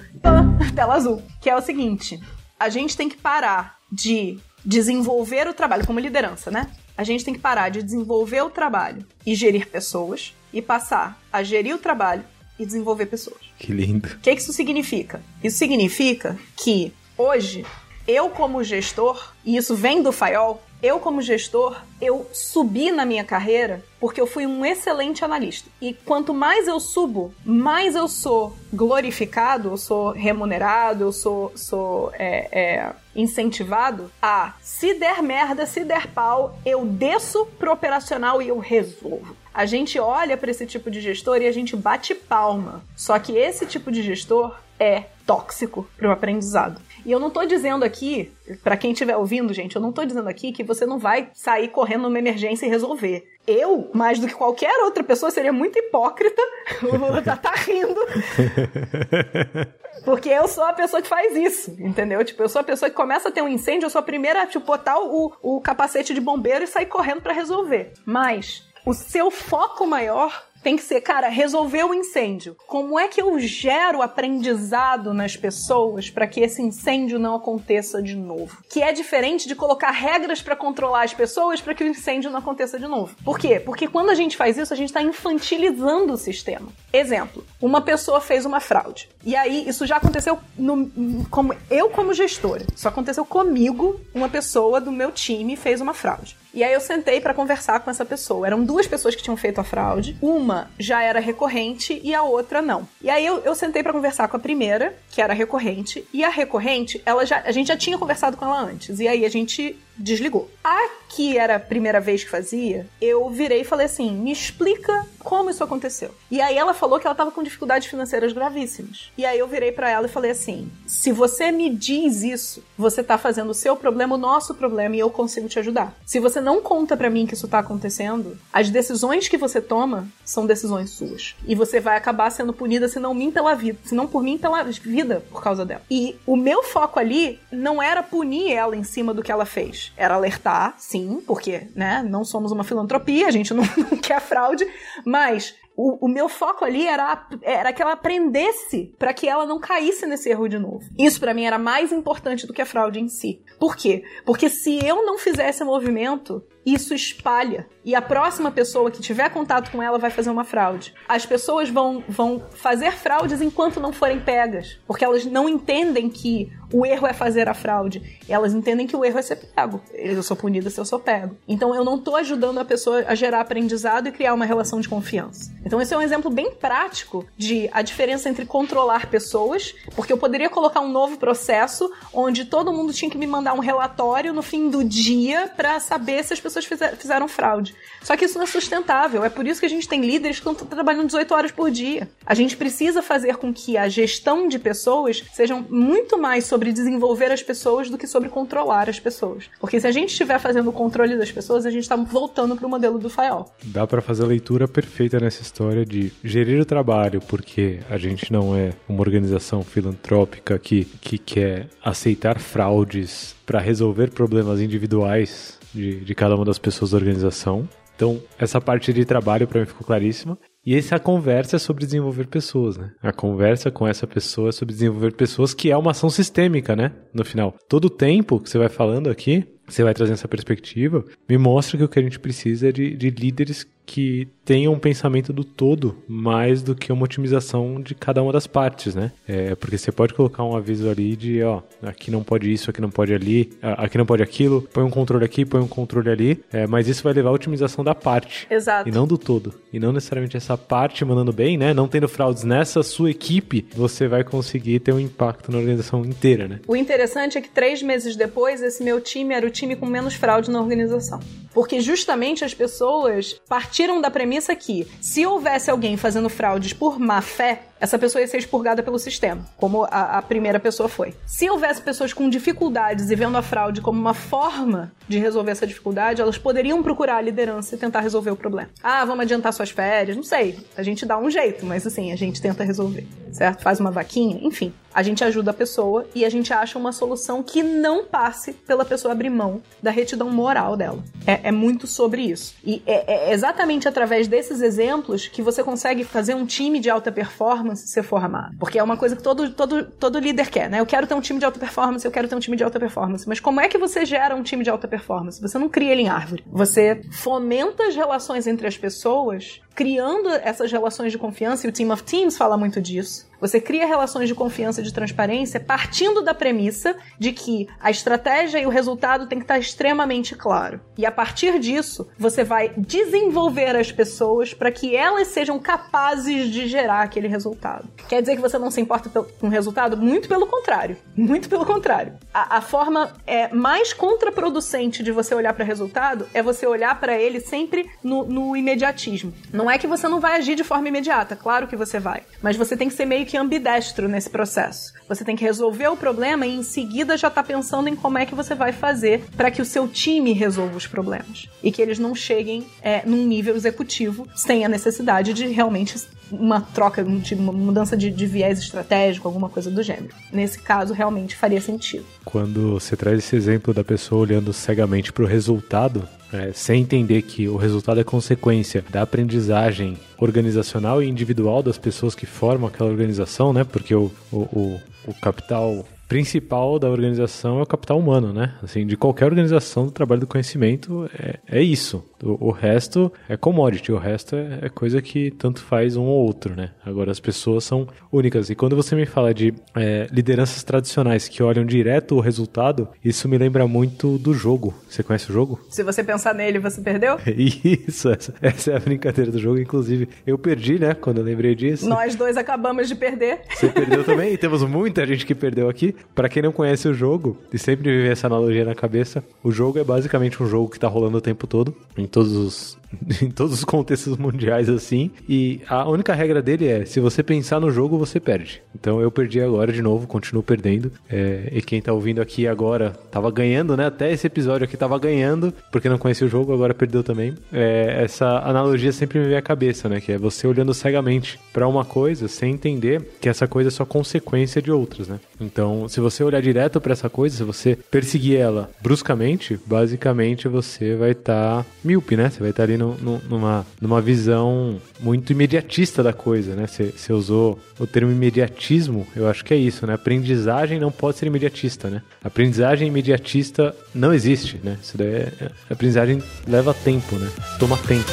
Speaker 3: tela azul. Que é o seguinte: a gente tem que parar de desenvolver o trabalho como liderança, né? A gente tem que parar de desenvolver o trabalho e gerir pessoas e passar a gerir o trabalho e desenvolver pessoas.
Speaker 1: Que lindo.
Speaker 3: O que isso significa? Isso significa que hoje eu como gestor, e isso vem do Faiol, eu como gestor, eu subi na minha carreira porque eu fui um excelente analista. E quanto mais eu subo, mais eu sou glorificado, eu sou remunerado, eu sou, sou é, é, incentivado a se der merda, se der pau, eu desço pro operacional e eu resolvo. A gente olha para esse tipo de gestor e a gente bate palma. Só que esse tipo de gestor é tóxico para o aprendizado. E eu não tô dizendo aqui, para quem estiver ouvindo, gente, eu não tô dizendo aqui que você não vai sair correndo numa emergência e resolver. Eu, mais do que qualquer outra pessoa, seria muito hipócrita. O Lula tá, tá rindo. Porque eu sou a pessoa que faz isso, entendeu? Tipo, eu sou a pessoa que começa a ter um incêndio, eu sou a primeira a tipo, botar o, o capacete de bombeiro e sair correndo para resolver. Mas o seu foco maior tem que ser, cara, resolver o incêndio. Como é que eu gero aprendizado nas pessoas para que esse incêndio não aconteça de novo? Que é diferente de colocar regras para controlar as pessoas para que o incêndio não aconteça de novo. Por quê? Porque quando a gente faz isso, a gente está infantilizando o sistema. Exemplo: uma pessoa fez uma fraude. E aí, isso já aconteceu no, como eu como gestora. Isso aconteceu comigo, uma pessoa do meu time fez uma fraude. E aí eu sentei para conversar com essa pessoa. Eram duas pessoas que tinham feito a fraude. Uma já era recorrente e a outra não. E aí eu, eu sentei para conversar com a primeira, que era recorrente, e a recorrente, ela já, a gente já tinha conversado com ela antes. E aí a gente desligou. A que era a primeira vez que fazia, eu virei e falei assim: me explica como isso aconteceu. E aí ela falou que ela tava com dificuldades financeiras gravíssimas. E aí eu virei para ela e falei assim: se você me diz isso, você tá fazendo o seu problema o nosso problema e eu consigo te ajudar. Se você não conta para mim que isso tá acontecendo, as decisões que você toma são decisões suas. E você vai acabar sendo punida, se não mim pela vida, se não por mim pela vida por causa dela. E o meu foco ali não era punir ela em cima do que ela fez era alertar, sim, porque, né, não somos uma filantropia, a gente não, não quer fraude, mas o, o, meu foco ali era, era que ela aprendesse para que ela não caísse nesse erro de novo. Isso para mim era mais importante do que a fraude em si. Por quê? Porque se eu não fizer esse movimento, isso espalha. E a próxima pessoa que tiver contato com ela vai fazer uma fraude. As pessoas vão, vão fazer fraudes enquanto não forem pegas. Porque elas não entendem que o erro é fazer a fraude. Elas entendem que o erro é ser pego. Eu sou punida se eu sou pego. Então eu não tô ajudando a pessoa a gerar aprendizado e criar uma relação de confiança. Então esse é um exemplo bem prático de a diferença entre controlar pessoas, porque eu poderia colocar um novo processo onde todo mundo tinha que me mandar um relatório no fim do dia para saber se as pessoas fizeram fraude. Só que isso não é sustentável. É por isso que a gente tem líderes que estão trabalhando 18 horas por dia. A gente precisa fazer com que a gestão de pessoas sejam muito mais sobre desenvolver as pessoas do que sobre controlar as pessoas. Porque se a gente estiver fazendo o controle das pessoas, a gente está voltando para o modelo do FAIOL.
Speaker 1: Dá para fazer a leitura perfeita nessa história de gerir o trabalho, porque a gente não é uma organização filantrópica que, que quer aceitar fraudes para resolver problemas individuais de, de cada uma das pessoas da organização. Então, essa parte de trabalho para mim ficou claríssima. E essa conversa é sobre desenvolver pessoas, né? A conversa com essa pessoa é sobre desenvolver pessoas, que é uma ação sistêmica, né? No final. Todo o tempo que você vai falando aqui, você vai trazendo essa perspectiva, me mostra que o que a gente precisa é de, de líderes que tenham um pensamento do todo mais do que uma otimização de cada uma das partes, né? É, porque você pode colocar um aviso ali de, ó, aqui não pode isso, aqui não pode ali, aqui não pode aquilo, põe um controle aqui, põe um controle ali, é, mas isso vai levar à otimização da parte.
Speaker 3: Exato.
Speaker 1: E não do todo. E não necessariamente essa parte mandando bem, né? Não tendo fraudes nessa sua equipe, você vai conseguir ter um impacto na organização inteira, né?
Speaker 3: O interessante é que três meses depois, esse meu time era o time com menos fraude na organização. Porque justamente as pessoas partiram da premissa que se houvesse alguém fazendo fraudes por má fé, essa pessoa ia ser expurgada pelo sistema, como a, a, primeira pessoa foi. Se houvesse pessoas com dificuldades e vendo a fraude como uma forma de resolver essa dificuldade, elas poderiam procurar a liderança e tentar resolver o problema. Ah, vamos adiantar suas férias? Não sei. A gente dá um jeito, mas assim, a gente tenta resolver, certo? Faz uma vaquinha, enfim. A gente ajuda a pessoa e a gente acha uma solução que não passe pela pessoa abrir mão da retidão moral dela. É, é muito sobre isso. E é, é exatamente através desses exemplos que você consegue fazer um time de alta performance ser formado. Porque é uma coisa que todo, todo, todo líder quer, né? Eu quero ter um time de alta performance, eu quero ter um time de alta performance. Mas como é que você gera um time de alta performance? Você não cria ele em árvore. Você fomenta as relações entre as pessoas criando essas relações de confiança, e o Team of Teams fala muito disso. Você cria relações de confiança e de transparência partindo da premissa de que a estratégia e o resultado tem que estar extremamente claro. E a partir disso, você vai desenvolver as pessoas para que elas sejam capazes de gerar aquele resultado. Quer dizer que você não se importa com o resultado? Muito pelo contrário. Muito pelo contrário. A, a forma é, mais contraproducente de você olhar para o resultado é você olhar para ele sempre no, no imediatismo. Não é que você não vai agir de forma imediata, claro que você vai. Mas você tem que ser meio que ambidestro nesse processo. Você tem que resolver o problema e em seguida já tá pensando em como é que você vai fazer para que o seu time resolva os problemas. E que eles não cheguem é, num nível executivo sem a necessidade de realmente uma troca, uma mudança de, de viés estratégico, alguma coisa do gênero. Nesse caso, realmente faria sentido.
Speaker 1: Quando você traz esse exemplo da pessoa olhando cegamente para o resultado, é, sem entender que o resultado é consequência da aprendizagem organizacional e individual das pessoas que formam aquela organização, né? Porque o, o, o, o capital principal da organização é o capital humano, né? Assim, de qualquer organização do trabalho do conhecimento é, é isso. O, o, resto é commodity, o resto é, é, coisa que tanto faz um ou outro, né? Agora as pessoas são únicas. E quando você me fala de é, lideranças tradicionais que olham direto o resultado, isso me lembra muito do jogo. Você conhece o jogo?
Speaker 3: Se você pensar nele, você perdeu?
Speaker 1: Isso, essa, essa é a brincadeira do jogo. Inclusive, eu perdi, né? Quando eu lembrei disso.
Speaker 3: Nós dois acabamos de perder.
Speaker 1: Você perdeu também? E temos muita gente que perdeu aqui. Para quem não conhece o jogo, e sempre vive essa analogia na cabeça, o jogo é basicamente um jogo que tá rolando o tempo todo, em todos os em todos os contextos mundiais assim. E a única regra dele é: se você pensar no jogo, você perde. Então eu perdi agora de novo, continuo perdendo. É, e quem tá ouvindo aqui agora tava ganhando, né? Até esse episódio aqui tava ganhando, porque não conhecia o jogo, agora perdeu também. É, essa analogia sempre me vem à cabeça, né? Que é você olhando cegamente para uma coisa sem entender que essa coisa é só consequência de outras, né? Então, se você olhar direto para essa coisa, se você perseguir ela bruscamente, basicamente você vai estar tá míope, né? Você vai estar tá ali no, no, numa, numa visão muito imediatista da coisa, né? Você usou o termo imediatismo, eu acho que é isso, né? Aprendizagem não pode ser imediatista, né? Aprendizagem imediatista não existe, né? Isso daí é, é aprendizagem leva tempo, né? Toma tempo.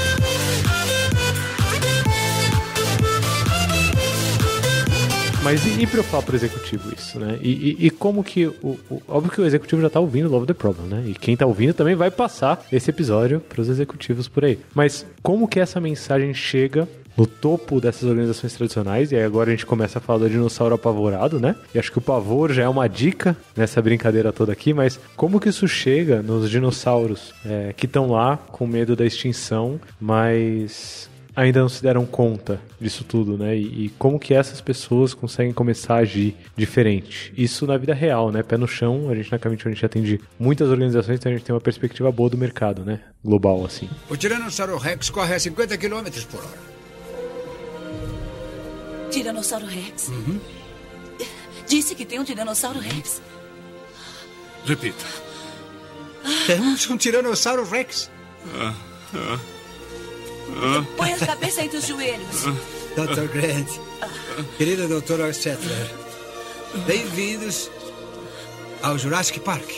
Speaker 1: Mas e, e para eu falar pro executivo isso, né? E, e, e como que. O, o, óbvio que o executivo já tá ouvindo Love the Problem, né? E quem tá ouvindo também vai passar esse episódio pros executivos por aí. Mas como que essa mensagem chega no topo dessas organizações tradicionais, e aí agora a gente começa a falar do dinossauro apavorado, né? E acho que o pavor já é uma dica nessa brincadeira toda aqui, mas como que isso chega nos dinossauros é, que estão lá com medo da extinção, mas ainda não se deram conta disso tudo, né? E, e, como que essas pessoas conseguem começar a agir diferente. Isso na vida real, né? Pé no chão, a gente na Caminho a gente atende muitas organizações, então a gente tem uma perspectiva boa do mercado, né? Global, assim.
Speaker 4: O Tiranossauro Rex corre a 50 km por hora.
Speaker 5: Tiranossauro Rex?
Speaker 4: Uhum.
Speaker 5: Disse que tem um Tiranossauro Rex.
Speaker 6: Repita.
Speaker 4: Temos um Tiranossauro Rex.
Speaker 6: Ah, ah.
Speaker 5: Põe a cabeça entre os joelhos.
Speaker 4: Dr. Grant, querido Dr. Settler, bem-vindos ao Jurassic Park.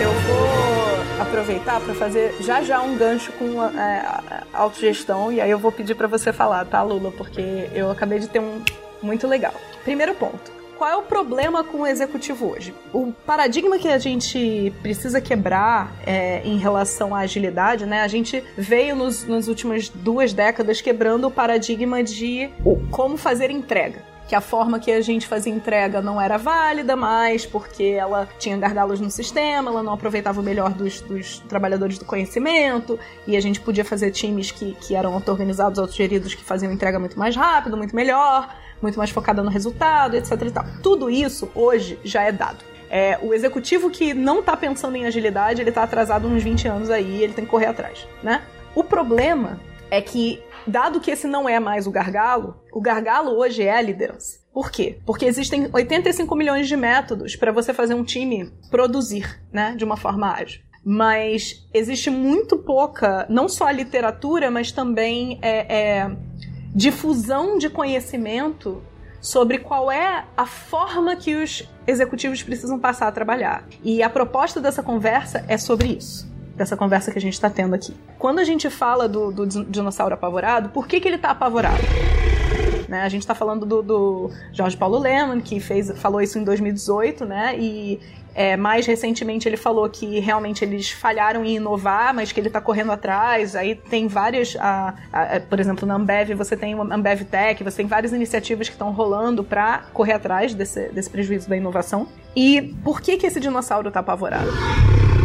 Speaker 3: Eu vou aproveitar para fazer já já um gancho com a, a, a autogestão e aí eu vou pedir para você falar, tá, Lula? Porque eu acabei de ter um muito legal. Primeiro ponto qual é o problema com o executivo hoje? O paradigma que a gente precisa quebrar é, em relação à agilidade, né? A gente veio nos, nas últimas duas décadas quebrando o paradigma de como fazer entrega que a forma que a gente fazia entrega não era válida mais, porque ela tinha gargalos no sistema, ela não aproveitava o melhor dos, dos trabalhadores do conhecimento, e a gente podia fazer times que, que eram auto-organizados, autogeridos, que faziam entrega muito mais rápido, muito melhor muito mais focada no resultado, etc e tal. Tudo isso hoje já é dado. É, o executivo que não está pensando em agilidade, ele está atrasado uns 20 anos aí, ele tem que correr atrás, né? O problema é que, dado que esse não é mais o gargalo, o gargalo hoje é a liderança. Por quê? Porque existem 85 milhões de métodos para você fazer um time produzir, né, de uma forma ágil mas existe muito pouca, não só a literatura, mas também é, é, difusão de conhecimento sobre qual é a forma que os executivos precisam passar a trabalhar. E a proposta dessa conversa é sobre isso. Dessa conversa que a gente está tendo aqui. Quando a gente fala do, do dinossauro apavorado, por que, que ele está apavorado? Né? A gente está falando do, do Jorge Paulo Leman, que fez, falou isso em 2018, né? E é, mais recentemente ele falou que realmente eles falharam em inovar, mas que ele está correndo atrás. Aí tem várias, a, a, por exemplo, na Ambev você tem uma Ambev Tech, você tem várias iniciativas que estão rolando para correr atrás desse, desse prejuízo da inovação. E por que que esse dinossauro está apavorado?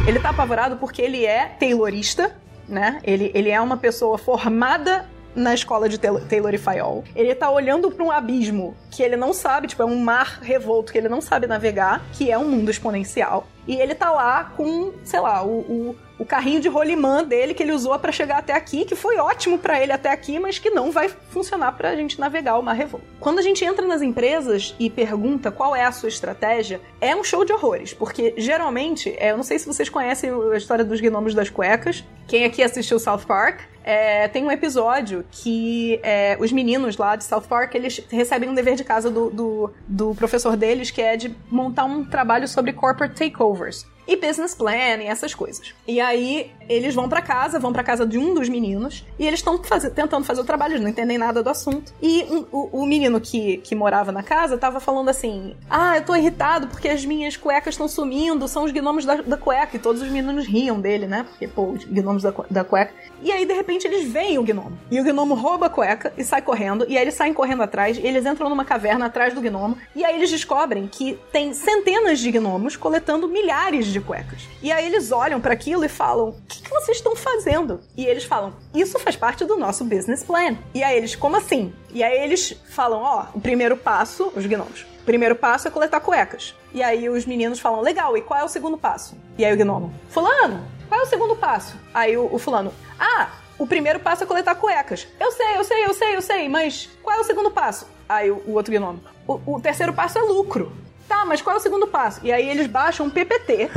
Speaker 3: Ele está apavorado porque ele é taylorista, né? Ele, ele é uma pessoa formada na escola de Taylor e Fayol. Ele tá olhando para um abismo que ele não sabe, tipo, é um mar revolto que ele não sabe navegar, que é um mundo exponencial. E ele tá lá com, sei lá, o, o, o carrinho de rolimã dele que ele usou para chegar até aqui, que foi ótimo para ele até aqui, mas que não vai funcionar pra gente navegar o mar revolto. Quando a gente entra nas empresas e pergunta qual é a sua estratégia, é um show de horrores, porque geralmente, é, eu não sei se vocês conhecem a história dos gnomos das cuecas. Quem aqui assistiu South Park é, tem um episódio que é, os meninos lá de South Park, eles recebem um dever de casa do, do, do professor deles, que é de montar um trabalho sobre corporate takeovers e business plan e essas coisas. E aí eles vão para casa, vão para casa de um dos meninos e eles estão tentando fazer o trabalho, eles não entendem nada do assunto. E um, o, o, menino que, que morava na casa tava falando assim: Ah, eu tô irritado porque as minhas cuecas estão sumindo, são os gnomos da, da, cueca. E todos os meninos riam dele, né? Porque, pô, os gnomos da, da cueca. E aí, de repente, eles veem o gnomo. E o gnomo rouba a cueca e sai correndo. E aí eles saem correndo atrás. E eles entram numa caverna atrás do gnomo. E aí eles descobrem que tem centenas de gnomos coletando milhares de de cuecas. E aí eles olham para aquilo e falam: O que, que vocês estão fazendo? E eles falam: Isso faz parte do nosso business plan. E aí eles: Como assim? E aí eles falam: Ó, oh, o primeiro passo, os gnomos. O primeiro passo é coletar cuecas. E aí os meninos falam: Legal, e qual é o segundo passo? E aí o gnomo: Fulano, qual é o segundo passo? Aí o, o fulano: Ah, o primeiro passo é coletar cuecas. Eu sei, eu sei, eu sei, eu sei, mas qual é o segundo passo? Aí o, o outro gnomo: o, o terceiro passo é lucro. Tá, mas qual é o segundo passo? E aí eles baixam um PPT,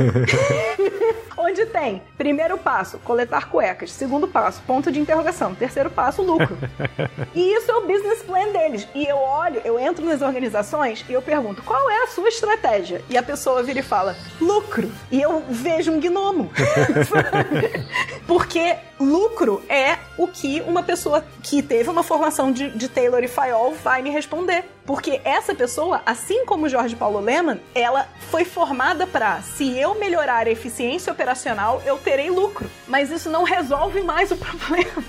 Speaker 3: onde tem primeiro passo, coletar cuecas. Segundo passo, ponto de interrogação. Terceiro passo, lucro. e isso é o business plan deles. E eu olho, eu entro nas organizações e eu pergunto, qual é a sua estratégia? E a pessoa vira e fala, lucro. E eu vejo um gnomo. Porque lucro é o que uma pessoa que teve uma formação de, de Taylor e Fayol vai me responder. Porque essa pessoa, assim como Jorge Paulo Leman, ela foi formada para, se eu melhorar a eficiência operacional, eu terei lucro. Mas isso não resolve mais o problema,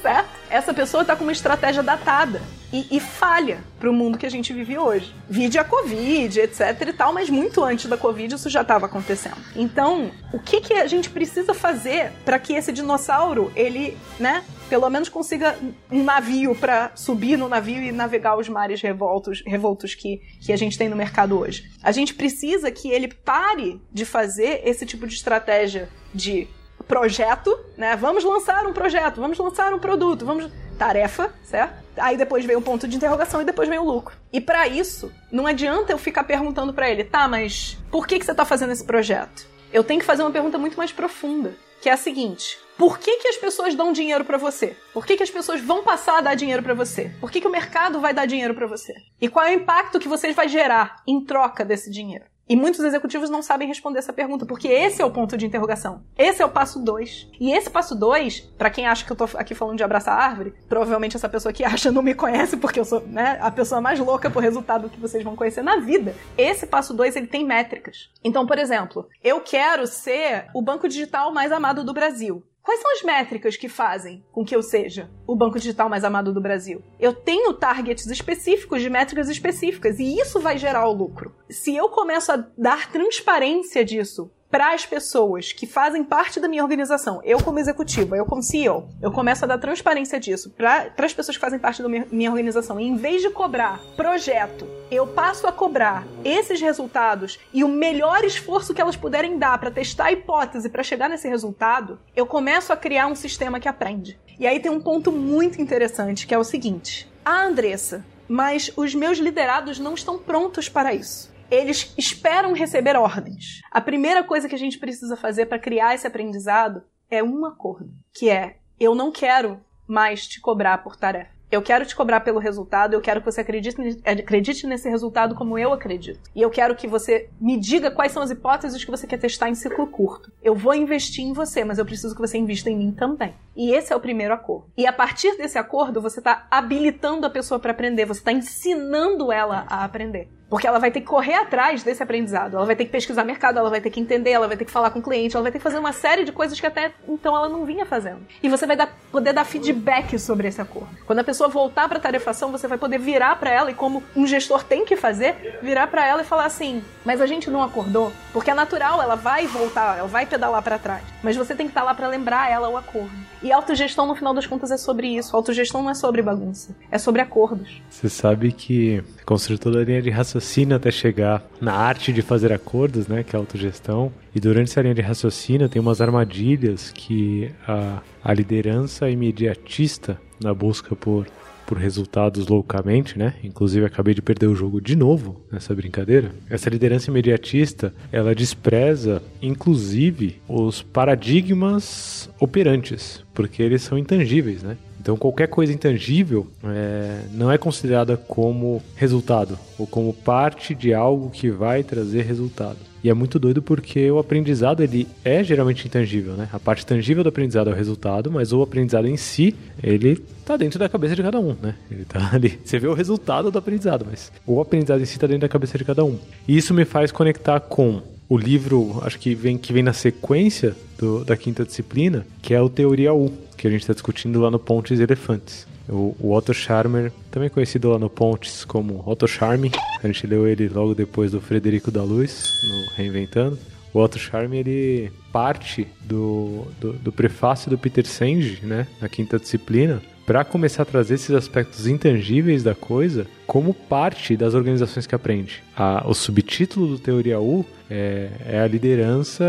Speaker 3: certo? Essa pessoa está com uma estratégia datada e, e falha para o mundo que a gente vive hoje. Vide a Covid, etc e tal, mas muito antes da Covid isso já estava acontecendo. Então, o que, que a gente precisa fazer para que esse dinossauro, ele, né, pelo menos consiga um navio para subir no navio e navegar os mares revoltos, revoltos que, que a gente tem no mercado hoje. A gente precisa que ele pare de fazer esse tipo de estratégia de projeto, né? Vamos lançar um projeto, vamos lançar um produto, vamos tarefa, certo? Aí depois vem o ponto de interrogação e depois vem o lucro. E para isso, não adianta eu ficar perguntando para ele, tá, mas por que que você tá fazendo esse projeto? Eu tenho que fazer uma pergunta muito mais profunda, que é a seguinte: por que, que as pessoas dão dinheiro para você? Por que, que as pessoas vão passar a dar dinheiro para você? Por que, que o mercado vai dar dinheiro para você? E qual é o impacto que você vai gerar em troca desse dinheiro? E muitos executivos não sabem responder essa pergunta, porque esse é o ponto de interrogação. Esse é o passo 2. E esse passo 2, para quem acha que eu tô aqui falando de abraçar a árvore, provavelmente essa pessoa que acha não me conhece, porque eu sou né, a pessoa mais louca por resultado que vocês vão conhecer na vida. Esse passo 2, ele tem métricas. Então, por exemplo, eu quero ser o banco digital mais amado do Brasil. Quais são as métricas que fazem com que eu seja o banco digital mais amado do Brasil? Eu tenho targets específicos de métricas específicas e isso vai gerar o lucro. Se eu começo a dar transparência disso para as pessoas que fazem parte da minha organização, eu como executiva, eu como CEO, eu começo a dar transparência disso para as pessoas que fazem parte da minha, minha organização. E em vez de cobrar projeto, eu passo a cobrar esses resultados e o melhor esforço que elas puderem dar para testar a hipótese para chegar nesse resultado, eu começo a criar um sistema que aprende. E aí tem um ponto muito interessante que é o seguinte: a Andressa, mas os meus liderados não estão prontos para isso eles esperam receber ordens. A primeira coisa que a gente precisa fazer para criar esse aprendizado é um acordo, que é eu não quero mais te cobrar por tarefa. Eu quero te cobrar pelo resultado, eu quero que você acredite, acredite nesse resultado como eu acredito. E eu quero que você me diga quais são as hipóteses que você quer testar em ciclo curto. Eu vou investir em você, mas eu preciso que você invista em mim também. E esse é o primeiro acordo. E a partir desse acordo, você está habilitando a pessoa para aprender, você está ensinando ela a aprender. Porque ela vai ter que correr atrás desse aprendizado. Ela vai ter que pesquisar mercado, ela vai ter que entender, ela vai ter que falar com o cliente, ela vai ter que fazer uma série de coisas que até então ela não vinha fazendo. E você vai dar, poder dar feedback sobre esse acordo. Quando a pessoa voltar para a tarefação, você vai poder virar para ela e como um gestor tem que fazer, virar para ela e falar assim: "Mas a gente não acordou?" Porque é natural, ela vai voltar, ela vai pedalar para trás. Mas você tem que estar tá lá para lembrar ela o acordo. E autogestão no final das contas é sobre isso. Autogestão não é sobre bagunça, é sobre acordos.
Speaker 1: Você sabe que construir toda a linha de raciocínio até chegar na arte de fazer acordos, né, que é a autogestão. E durante essa linha de raciocínio tem umas armadilhas que a, a liderança imediatista na busca por por resultados loucamente, né? Inclusive acabei de perder o jogo de novo nessa brincadeira. Essa liderança imediatista, ela despreza inclusive os paradigmas operantes, porque eles são intangíveis, né? Então qualquer coisa intangível é, não é considerada como resultado ou como parte de algo que vai trazer resultado. E é muito doido porque o aprendizado ele é geralmente intangível, né? A parte tangível do aprendizado é o resultado, mas o aprendizado em si, ele tá dentro da cabeça de cada um, né? Ele tá ali. Você vê o resultado do aprendizado, mas o aprendizado em si tá dentro da cabeça de cada um. E isso me faz conectar com o livro, acho que vem, que vem na sequência do, da quinta disciplina, que é o Teoria U, que a gente está discutindo lá no Pontes Elefantes. O, o Otto Scharmer, também conhecido lá no Pontes como Otto Charme, a gente leu ele logo depois do Frederico da Luz, no Reinventando. O Otto Charme, ele parte do, do, do prefácio do Peter Senge, né, na quinta disciplina, para começar a trazer esses aspectos intangíveis da coisa como parte das organizações que aprende. A, o subtítulo do Teoria U é, é a liderança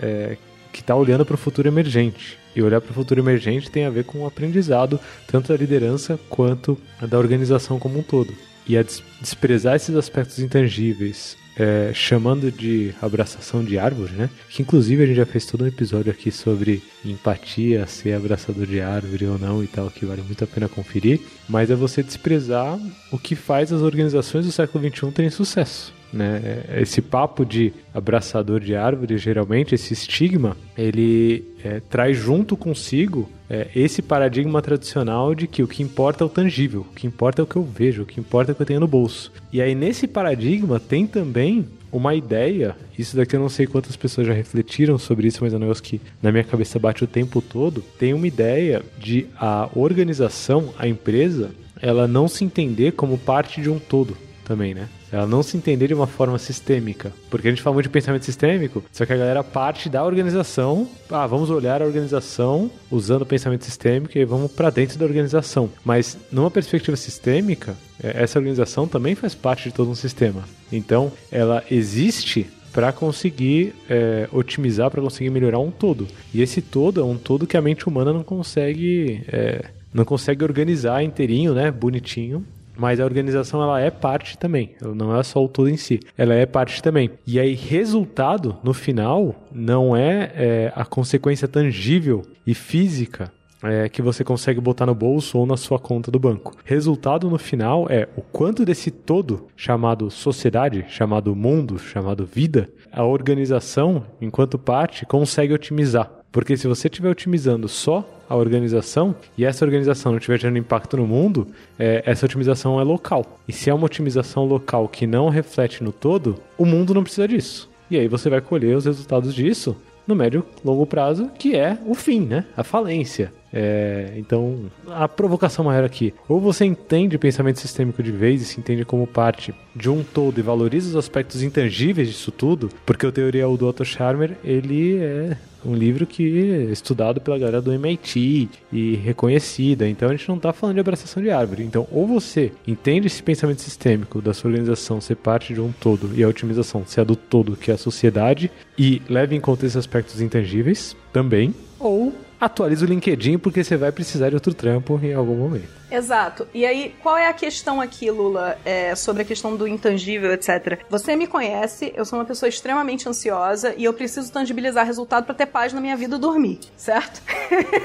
Speaker 1: é, que está olhando para o futuro emergente. E olhar para o futuro emergente tem a ver com o aprendizado, tanto da liderança quanto da organização como um todo. E a desprezar esses aspectos intangíveis, é, chamando de abraçação de árvore, né? Que inclusive a gente já fez todo um episódio aqui sobre empatia, ser abraçador de árvore ou não e tal, que vale muito a pena conferir. Mas é você desprezar o que faz as organizações do século XXI terem sucesso. Né? Esse papo de abraçador de árvore, geralmente, esse estigma, ele é, traz junto consigo é, esse paradigma tradicional de que o que importa é o tangível, o que importa é o que eu vejo, o que importa é o que eu tenho no bolso. E aí, nesse paradigma, tem também uma ideia, isso daqui eu não sei quantas pessoas já refletiram sobre isso, mas é um negócio que na minha cabeça bate o tempo todo. Tem uma ideia de a organização, a empresa, ela não se entender como parte de um todo também, né? Ela não se entender de uma forma sistêmica. Porque a gente fala muito de pensamento sistêmico, só que a galera parte da organização. Ah, vamos olhar a organização usando o pensamento sistêmico e vamos para dentro da organização. Mas numa perspectiva sistêmica, é, essa organização também faz parte de todo um sistema. Então, ela existe para conseguir é, otimizar, para conseguir melhorar um todo. E esse todo é um todo que a mente humana não consegue. É, não consegue organizar inteirinho, né, bonitinho, mas a organização ela é parte também, ela não é só o todo em si, ela é parte também. E aí, resultado, no final, não é, é a consequência tangível e física é, que você consegue botar no bolso ou na sua conta do banco. Resultado no final é o quanto desse todo, chamado sociedade, chamado mundo, chamado vida, a organização, enquanto parte, consegue otimizar. Porque se você estiver otimizando só a organização e essa organização não estiver gerando impacto no mundo, é, essa otimização é local. E se é uma otimização local que não reflete no todo, o mundo não precisa disso. E aí você vai colher os resultados disso no médio longo prazo, que é o fim, né? A falência. É, então, a provocação maior aqui, ou você entende pensamento sistêmico de vez e se entende como parte de um todo e valoriza os aspectos intangíveis disso tudo, porque o Teoria do Otto Scharmer, ele é um livro que é estudado pela galera do MIT e reconhecida. Então a gente não está falando de abraçação de árvore. Então, ou você entende esse pensamento sistêmico da sua organização ser parte de um todo e a otimização ser a do todo, que é a sociedade, e leve em conta esses aspectos intangíveis também, ou atualiza o LinkedIn porque você vai precisar de outro trampo em algum momento.
Speaker 3: Exato. E aí, qual é a questão aqui, Lula, é, sobre a questão do intangível, etc? Você me conhece, eu sou uma pessoa extremamente ansiosa e eu preciso tangibilizar resultado para ter paz na minha vida dormir, certo?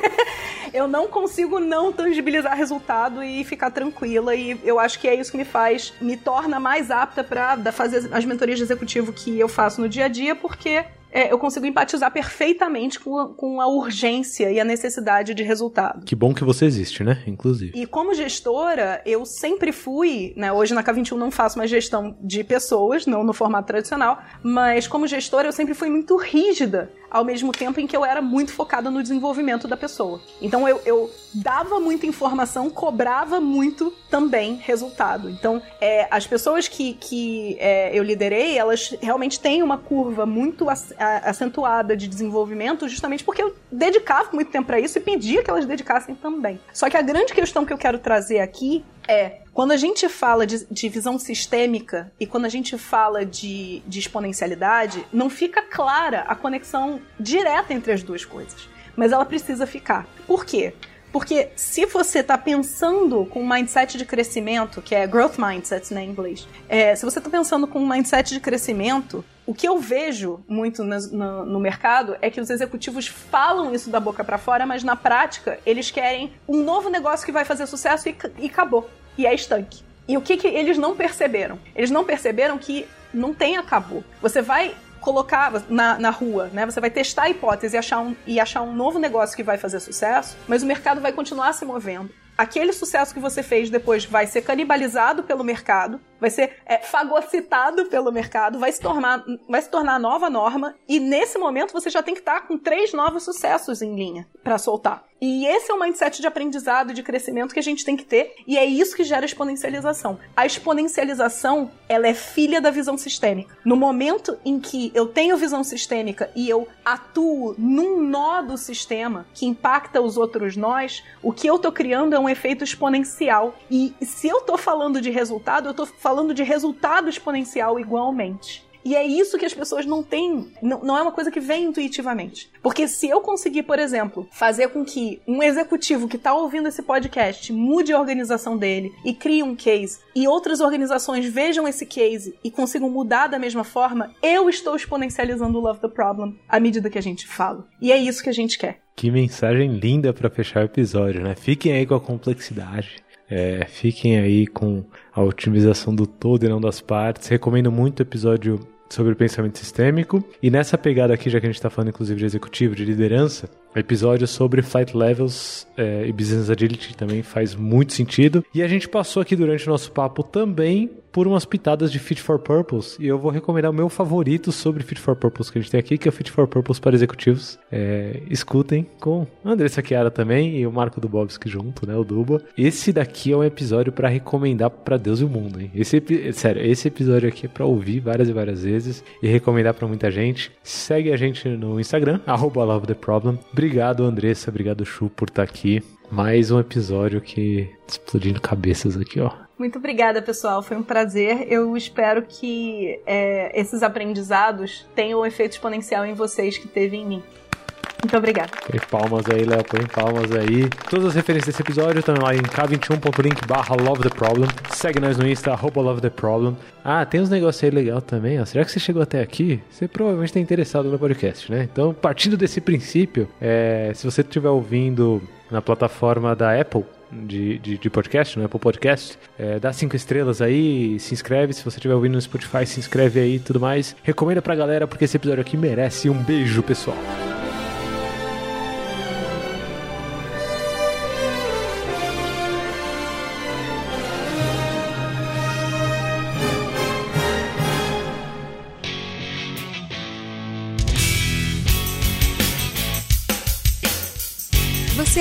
Speaker 3: eu não consigo não tangibilizar resultado e ficar tranquila e eu acho que é isso que me faz, me torna mais apta para fazer as mentorias de executivo que eu faço no dia a dia, porque é, eu consigo empatizar perfeitamente com a, com a urgência e a necessidade de resultado.
Speaker 1: Que bom que você existe, né? Inclusive.
Speaker 3: E como gestora, eu sempre fui, né? Hoje na K21 não faço mais gestão de pessoas, não no formato tradicional, mas como gestora eu sempre fui muito rígida ao mesmo tempo em que eu era muito focada no desenvolvimento da pessoa. Então eu, eu dava muita informação, cobrava muito também resultado. Então é, as pessoas que, que é, eu liderei, elas realmente têm uma curva muito acentuada de desenvolvimento, justamente porque eu dedicava muito tempo para isso e pedia que elas dedicassem também. Só que a grande questão que eu quero trazer aqui é quando a gente fala de, de, visão sistêmica e quando a gente fala de, de exponencialidade, não fica clara a conexão direta entre as duas coisas. Mas ela precisa ficar. Por quê? Porque se você está pensando com um mindset de crescimento, que é growth mindset né, em inglês, é, se você está pensando com um mindset de crescimento, o que eu vejo muito no, no, no, mercado é que os executivos falam isso da boca para fora, mas na prática eles querem um novo negócio que vai fazer sucesso e, e acabou. E é estanque. E o que, que eles não perceberam? Eles não perceberam que não tem acabou. Você vai colocar na, na rua, né? Você vai testar a hipótese e achar, um, e achar um novo negócio que vai fazer sucesso, mas o mercado vai continuar se movendo. Aquele sucesso que você fez depois vai ser canibalizado pelo mercado, vai ser é, fagocitado pelo mercado, vai se, tornar, vai se tornar nova norma, e nesse momento você já tem que estar com três novos sucessos em linha para soltar. E esse é o mindset de aprendizado de crescimento que a gente tem que ter, e é isso que gera exponencialização. A exponencialização, ela é filha da visão sistêmica. No momento em que eu tenho visão sistêmica e eu atuo num nó do sistema que impacta os outros nós, o que eu tô criando é um efeito exponencial. E se eu tô falando de resultado, eu tô falando de resultado exponencial igualmente. E é isso que as pessoas não têm, não, não é uma coisa que vem intuitivamente. Porque se eu conseguir, por exemplo, fazer com que um executivo que está ouvindo esse podcast mude a organização dele e crie um case, e outras organizações vejam esse case e consigam mudar da mesma forma, eu estou exponencializando o Love the Problem à medida que a gente fala. E é isso que a gente quer.
Speaker 1: Que mensagem linda para fechar o episódio, né? Fiquem aí com a complexidade. É, fiquem aí com a otimização do todo e não das partes. Recomendo muito o episódio sobre pensamento sistêmico. E nessa pegada aqui, já que a gente está falando inclusive de executivo, de liderança, episódio sobre Flight Levels é, e Business Agility também faz muito sentido. E a gente passou aqui durante o nosso papo também por umas pitadas de Fit for Purpose. E eu vou recomendar o meu favorito sobre Fit for Purpose que a gente tem aqui, que é o Fit for Purpose para executivos. É, escutem com a Andressa Chiara também e o Marco Dubovski junto, né? O Duba. Esse daqui é um episódio para recomendar para Deus e o mundo, hein? Esse, sério, esse episódio aqui é para ouvir várias e várias vezes e recomendar para muita gente. Segue a gente no Instagram, arroba. Obrigado, Andressa. Obrigado, Chu, por estar tá aqui. Mais um episódio que explodindo cabeças aqui, ó.
Speaker 3: Muito obrigada, pessoal. Foi um prazer. Eu espero que é, esses aprendizados tenham um efeito exponencial em vocês que teve em mim. Muito obrigada.
Speaker 1: Põe palmas aí, Léo. Põe palmas aí. Todas as referências desse episódio estão lá em k21.link barra Love the Problem. Segue nós no Insta, arroba Love the Problem. Ah, tem uns negócios aí legal também, ó. Será que você chegou até aqui? Você provavelmente está interessado no podcast, né? Então, partindo desse princípio, é, se você estiver ouvindo na plataforma da Apple, de, de, de, podcast, no Apple Podcast. É, dá cinco estrelas aí, se inscreve. Se você estiver ouvindo no Spotify, se inscreve aí e tudo mais. Recomenda pra galera, porque esse episódio aqui merece um beijo, pessoal.